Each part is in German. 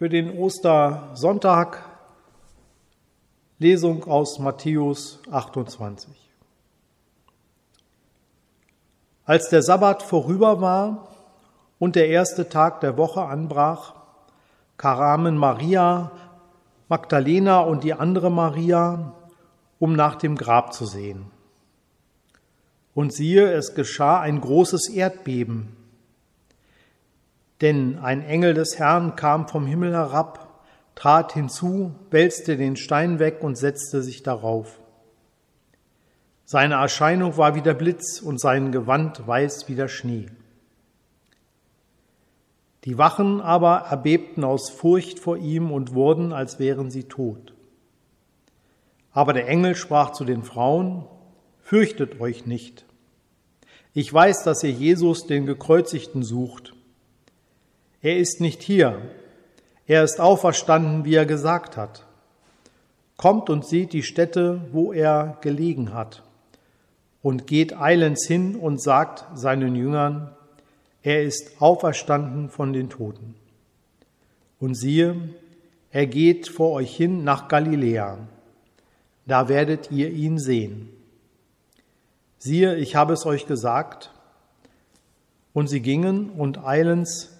für den Ostersonntag Lesung aus Matthäus 28. Als der Sabbat vorüber war und der erste Tag der Woche anbrach, kamen Maria, Magdalena und die andere Maria, um nach dem Grab zu sehen. Und siehe, es geschah ein großes Erdbeben, denn ein Engel des Herrn kam vom Himmel herab, trat hinzu, wälzte den Stein weg und setzte sich darauf. Seine Erscheinung war wie der Blitz und sein Gewand weiß wie der Schnee. Die Wachen aber erbebten aus Furcht vor ihm und wurden, als wären sie tot. Aber der Engel sprach zu den Frauen, Fürchtet euch nicht. Ich weiß, dass ihr Jesus, den Gekreuzigten, sucht. Er ist nicht hier. Er ist auferstanden, wie er gesagt hat. Kommt und seht die Stätte, wo er gelegen hat. Und geht eilends hin und sagt seinen Jüngern, er ist auferstanden von den Toten. Und siehe, er geht vor euch hin nach Galiläa. Da werdet ihr ihn sehen. Siehe, ich habe es euch gesagt. Und sie gingen und eilends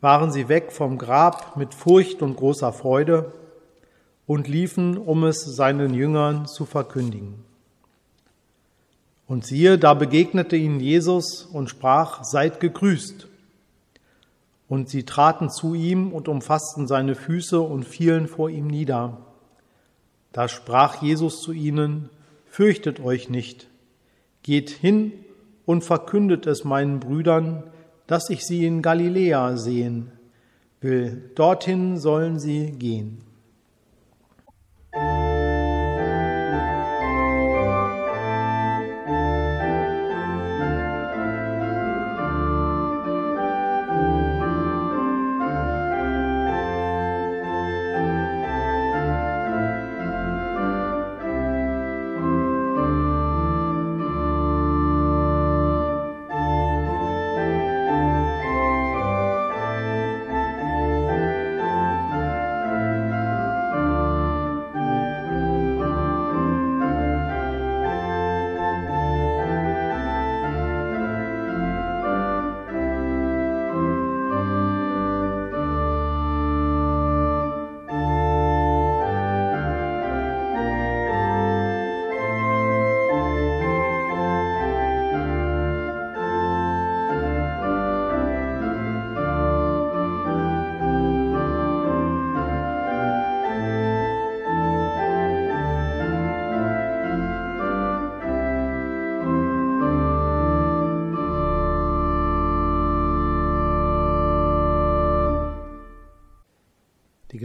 waren sie weg vom Grab mit Furcht und großer Freude und liefen, um es seinen Jüngern zu verkündigen. Und siehe, da begegnete ihnen Jesus und sprach, seid gegrüßt. Und sie traten zu ihm und umfassten seine Füße und fielen vor ihm nieder. Da sprach Jesus zu ihnen, fürchtet euch nicht, geht hin und verkündet es meinen Brüdern, dass ich sie in Galiläa sehen will. Dorthin sollen sie gehen.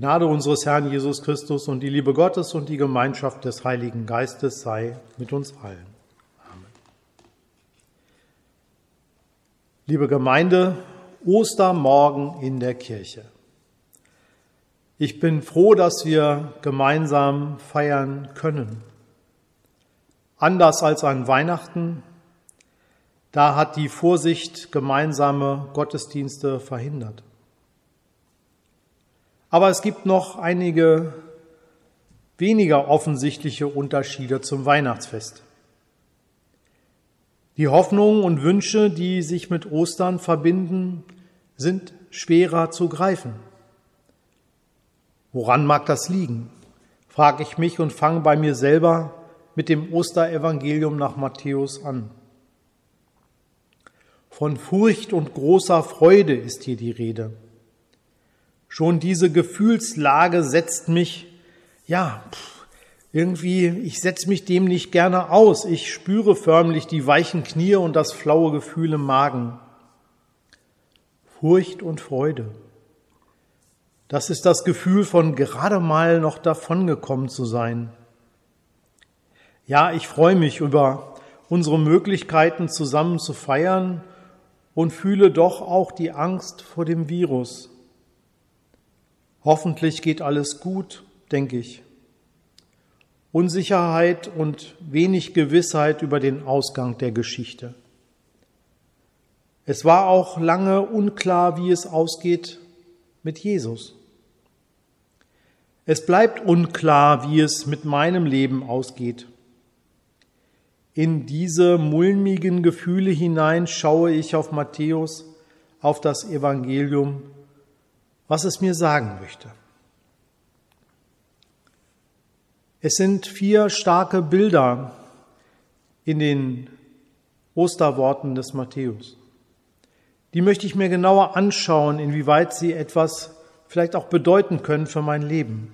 Gnade unseres Herrn Jesus Christus und die Liebe Gottes und die Gemeinschaft des Heiligen Geistes sei mit uns allen. Amen. Liebe Gemeinde, Ostermorgen in der Kirche. Ich bin froh, dass wir gemeinsam feiern können. Anders als an Weihnachten, da hat die Vorsicht gemeinsame Gottesdienste verhindert. Aber es gibt noch einige weniger offensichtliche Unterschiede zum Weihnachtsfest. Die Hoffnungen und Wünsche, die sich mit Ostern verbinden, sind schwerer zu greifen. Woran mag das liegen? frage ich mich und fange bei mir selber mit dem Osterevangelium nach Matthäus an. Von Furcht und großer Freude ist hier die Rede. Schon diese Gefühlslage setzt mich, ja, irgendwie, ich setze mich dem nicht gerne aus. Ich spüre förmlich die weichen Knie und das flaue Gefühl im Magen. Furcht und Freude. Das ist das Gefühl von gerade mal noch davongekommen zu sein. Ja, ich freue mich über unsere Möglichkeiten zusammen zu feiern und fühle doch auch die Angst vor dem Virus. Hoffentlich geht alles gut, denke ich. Unsicherheit und wenig Gewissheit über den Ausgang der Geschichte. Es war auch lange unklar, wie es ausgeht mit Jesus. Es bleibt unklar, wie es mit meinem Leben ausgeht. In diese mulmigen Gefühle hinein schaue ich auf Matthäus, auf das Evangelium, was es mir sagen möchte. Es sind vier starke Bilder in den Osterworten des Matthäus. Die möchte ich mir genauer anschauen, inwieweit sie etwas vielleicht auch bedeuten können für mein Leben.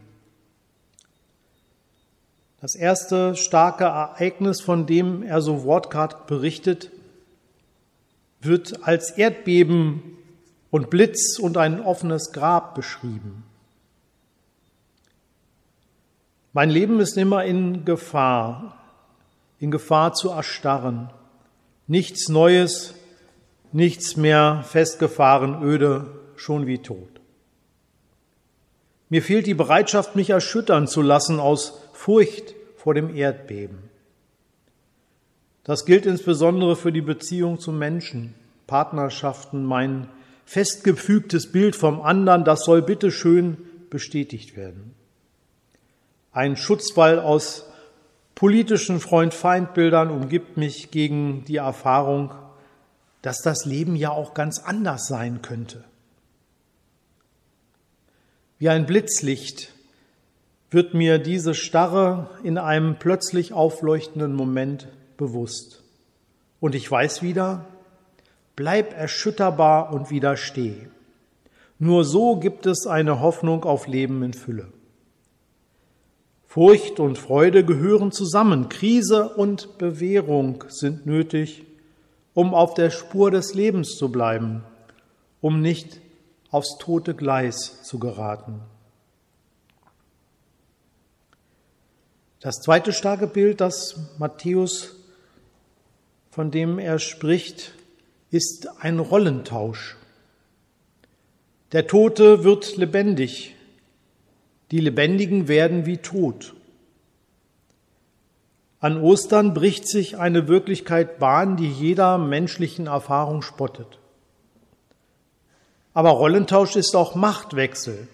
Das erste starke Ereignis, von dem er so wortkarg berichtet, wird als Erdbeben und Blitz und ein offenes Grab beschrieben. Mein Leben ist immer in Gefahr, in Gefahr zu erstarren. Nichts Neues, nichts mehr festgefahren, öde, schon wie tot. Mir fehlt die Bereitschaft, mich erschüttern zu lassen aus Furcht vor dem Erdbeben. Das gilt insbesondere für die Beziehung zu Menschen, Partnerschaften, mein festgefügtes Bild vom anderen, das soll bitte schön bestätigt werden. Ein Schutzwall aus politischen Freund-Feind-Bildern umgibt mich gegen die Erfahrung, dass das Leben ja auch ganz anders sein könnte. Wie ein Blitzlicht wird mir diese Starre in einem plötzlich aufleuchtenden Moment bewusst. Und ich weiß wieder, bleib erschütterbar und widersteh. Nur so gibt es eine Hoffnung auf Leben in Fülle. Furcht und Freude gehören zusammen. Krise und Bewährung sind nötig, um auf der Spur des Lebens zu bleiben, um nicht aufs tote Gleis zu geraten. Das zweite starke Bild, das Matthäus, von dem er spricht, ist ein Rollentausch. Der Tote wird lebendig, die Lebendigen werden wie tot. An Ostern bricht sich eine Wirklichkeit Bahn, die jeder menschlichen Erfahrung spottet. Aber Rollentausch ist auch Machtwechsel.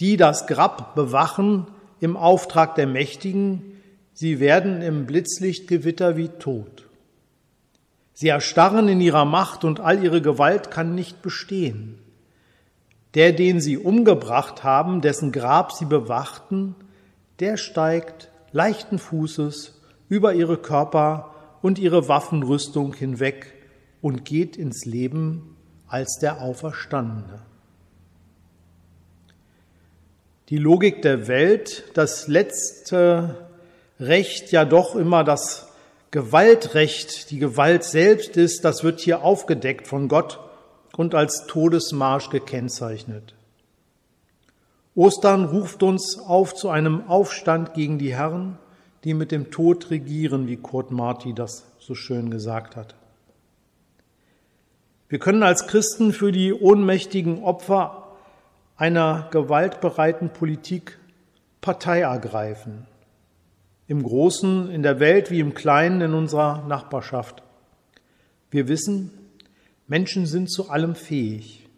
Die das Grab bewachen im Auftrag der Mächtigen, sie werden im Blitzlichtgewitter wie tot. Sie erstarren in ihrer Macht und all ihre Gewalt kann nicht bestehen. Der, den sie umgebracht haben, dessen Grab sie bewachten, der steigt leichten Fußes über ihre Körper und ihre Waffenrüstung hinweg und geht ins Leben als der Auferstandene. Die Logik der Welt, das letzte Recht ja doch immer das Gewaltrecht, die Gewalt selbst ist, das wird hier aufgedeckt von Gott und als Todesmarsch gekennzeichnet. Ostern ruft uns auf zu einem Aufstand gegen die Herren, die mit dem Tod regieren, wie Kurt Marti das so schön gesagt hat. Wir können als Christen für die ohnmächtigen Opfer einer gewaltbereiten Politik Partei ergreifen. Im Großen in der Welt wie im Kleinen in unserer Nachbarschaft. Wir wissen, Menschen sind zu allem fähig.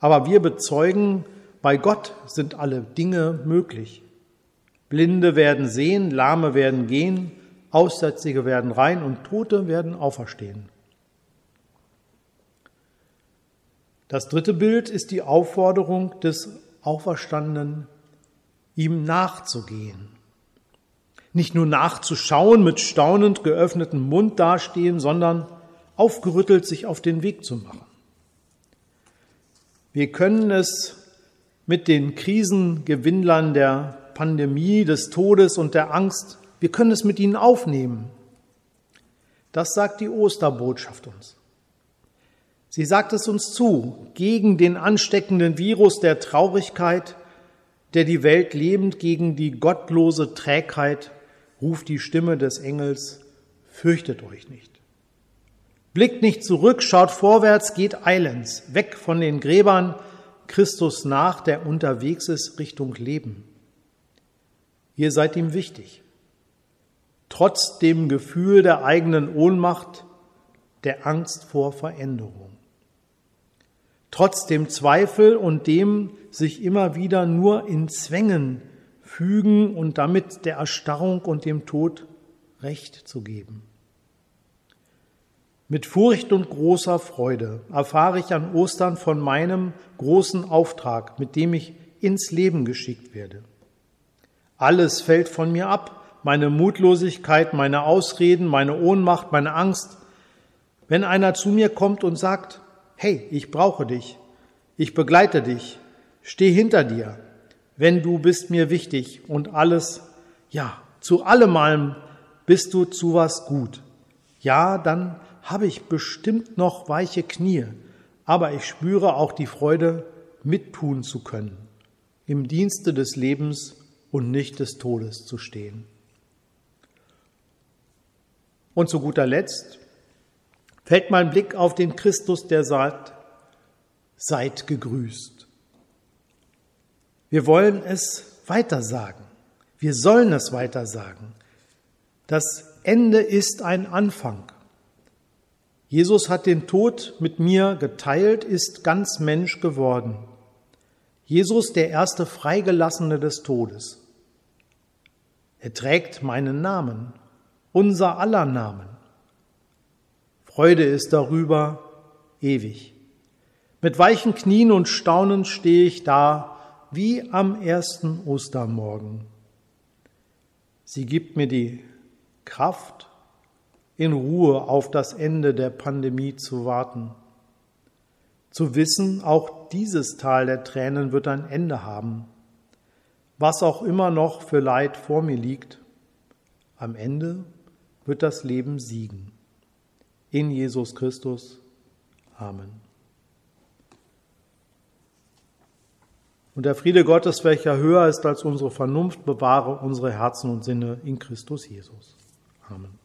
Aber wir bezeugen, bei Gott sind alle Dinge möglich. Blinde werden sehen, Lahme werden gehen, Aussätzige werden rein und Tote werden auferstehen. Das dritte Bild ist die Aufforderung des Auferstandenen, ihm nachzugehen. Nicht nur nachzuschauen, mit staunend geöffnetem Mund dastehen, sondern aufgerüttelt sich auf den Weg zu machen. Wir können es mit den Krisengewinnlern der Pandemie, des Todes und der Angst, wir können es mit ihnen aufnehmen. Das sagt die Osterbotschaft uns. Sie sagt es uns zu, gegen den ansteckenden Virus der Traurigkeit, der die Welt lebend, gegen die gottlose Trägheit, ruft die Stimme des Engels, fürchtet euch nicht. Blickt nicht zurück, schaut vorwärts, geht eilends, weg von den Gräbern, Christus nach, der unterwegs ist Richtung Leben. Ihr seid ihm wichtig. Trotz dem Gefühl der eigenen Ohnmacht, der Angst vor Veränderung. trotz dem Zweifel und dem sich immer wieder nur in Zwängen fügen und damit der Erstarrung und dem Tod Recht zu geben. Mit Furcht und großer Freude erfahre ich an Ostern von meinem großen Auftrag, mit dem ich ins Leben geschickt werde. Alles fällt von mir ab, meine Mutlosigkeit, meine Ausreden, meine Ohnmacht, meine Angst. Wenn einer zu mir kommt und sagt, hey, ich brauche dich, ich begleite dich, steh hinter dir, wenn du bist mir wichtig und alles, ja, zu allemalem bist du zu was gut. Ja, dann habe ich bestimmt noch weiche Knie, aber ich spüre auch die Freude, mittun zu können, im Dienste des Lebens und nicht des Todes zu stehen. Und zu guter Letzt fällt mein Blick auf den Christus, der sagt, seid gegrüßt. Wir wollen es weitersagen. Wir sollen es weitersagen. Das Ende ist ein Anfang. Jesus hat den Tod mit mir geteilt, ist ganz Mensch geworden. Jesus der erste Freigelassene des Todes. Er trägt meinen Namen, unser aller Namen. Freude ist darüber ewig. Mit weichen Knien und Staunen stehe ich da, wie am ersten Ostermorgen. Sie gibt mir die Kraft, in Ruhe auf das Ende der Pandemie zu warten. Zu wissen, auch dieses Tal der Tränen wird ein Ende haben. Was auch immer noch für Leid vor mir liegt, am Ende wird das Leben siegen. In Jesus Christus. Amen. Und der Friede Gottes, welcher höher ist als unsere Vernunft, bewahre unsere Herzen und Sinne in Christus Jesus. Amen.